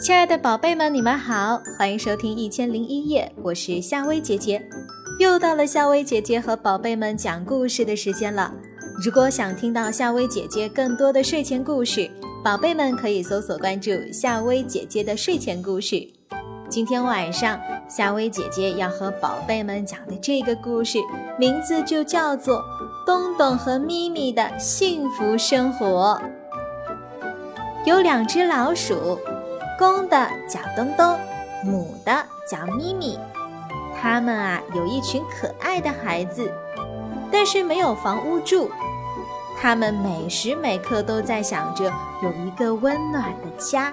亲爱的宝贝们，你们好，欢迎收听《一千零一夜》，我是夏薇姐姐。又到了夏薇姐姐和宝贝们讲故事的时间了。如果想听到夏薇姐姐更多的睡前故事，宝贝们可以搜索关注夏薇姐姐的睡前故事。今天晚上，夏薇姐姐要和宝贝们讲的这个故事，名字就叫做《东东和咪咪的幸福生活》。有两只老鼠。公的叫东东，母的叫咪咪，他们啊有一群可爱的孩子，但是没有房屋住。他们每时每刻都在想着有一个温暖的家。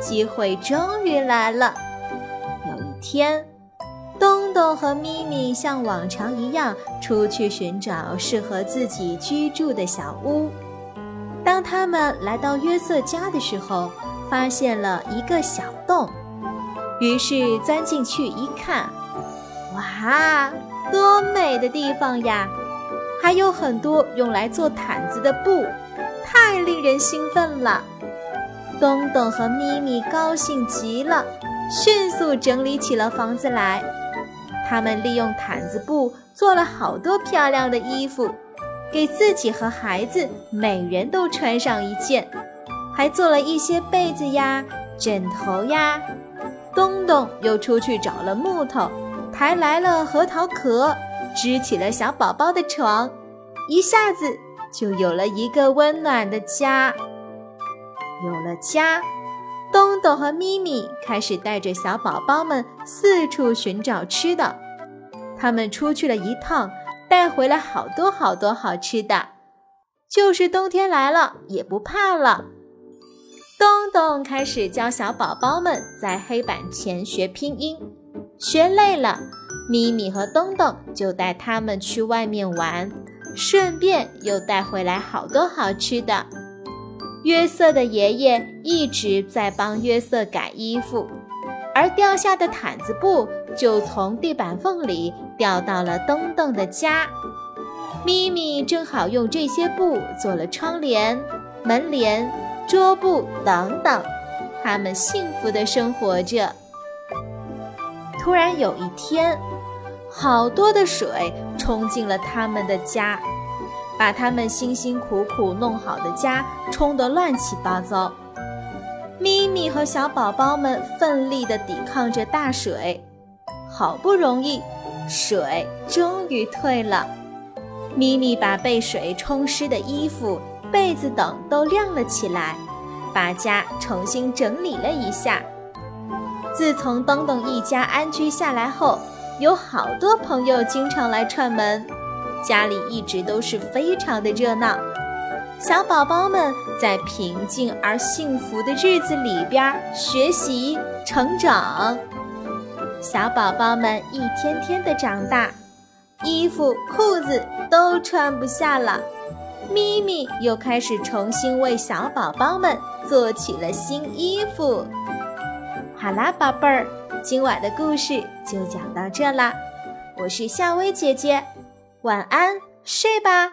机会终于来了。有一天，东东和咪咪像往常一样出去寻找适合自己居住的小屋。当他们来到约瑟家的时候，发现了一个小洞，于是钻进去一看，哇，多美的地方呀！还有很多用来做毯子的布，太令人兴奋了。东东和咪咪高兴极了，迅速整理起了房子来。他们利用毯子布做了好多漂亮的衣服，给自己和孩子每人都穿上一件。还做了一些被子呀、枕头呀。东东又出去找了木头，抬来了核桃壳，支起了小宝宝的床，一下子就有了一个温暖的家。有了家，东东和咪咪开始带着小宝宝们四处寻找吃的。他们出去了一趟，带回来好多好多好吃的，就是冬天来了也不怕了。东东开始教小宝宝们在黑板前学拼音，学累了，咪咪和东东就带他们去外面玩，顺便又带回来好多好吃的。约瑟的爷爷一直在帮约瑟改衣服，而掉下的毯子布就从地板缝里掉到了东东的家。咪咪正好用这些布做了窗帘、门帘。桌布等等，他们幸福的生活着。突然有一天，好多的水冲进了他们的家，把他们辛辛苦苦弄好的家冲得乱七八糟。咪咪和小宝宝们奋力地抵抗着大水，好不容易，水终于退了。咪咪把被水冲湿的衣服。被子等都晾了起来，把家重新整理了一下。自从东东一家安居下来后，有好多朋友经常来串门，家里一直都是非常的热闹。小宝宝们在平静而幸福的日子里边学习成长，小宝宝们一天天的长大，衣服裤子都穿不下了。咪咪又开始重新为小宝宝们做起了新衣服。好啦，宝贝儿，今晚的故事就讲到这啦。我是夏薇姐姐，晚安，睡吧。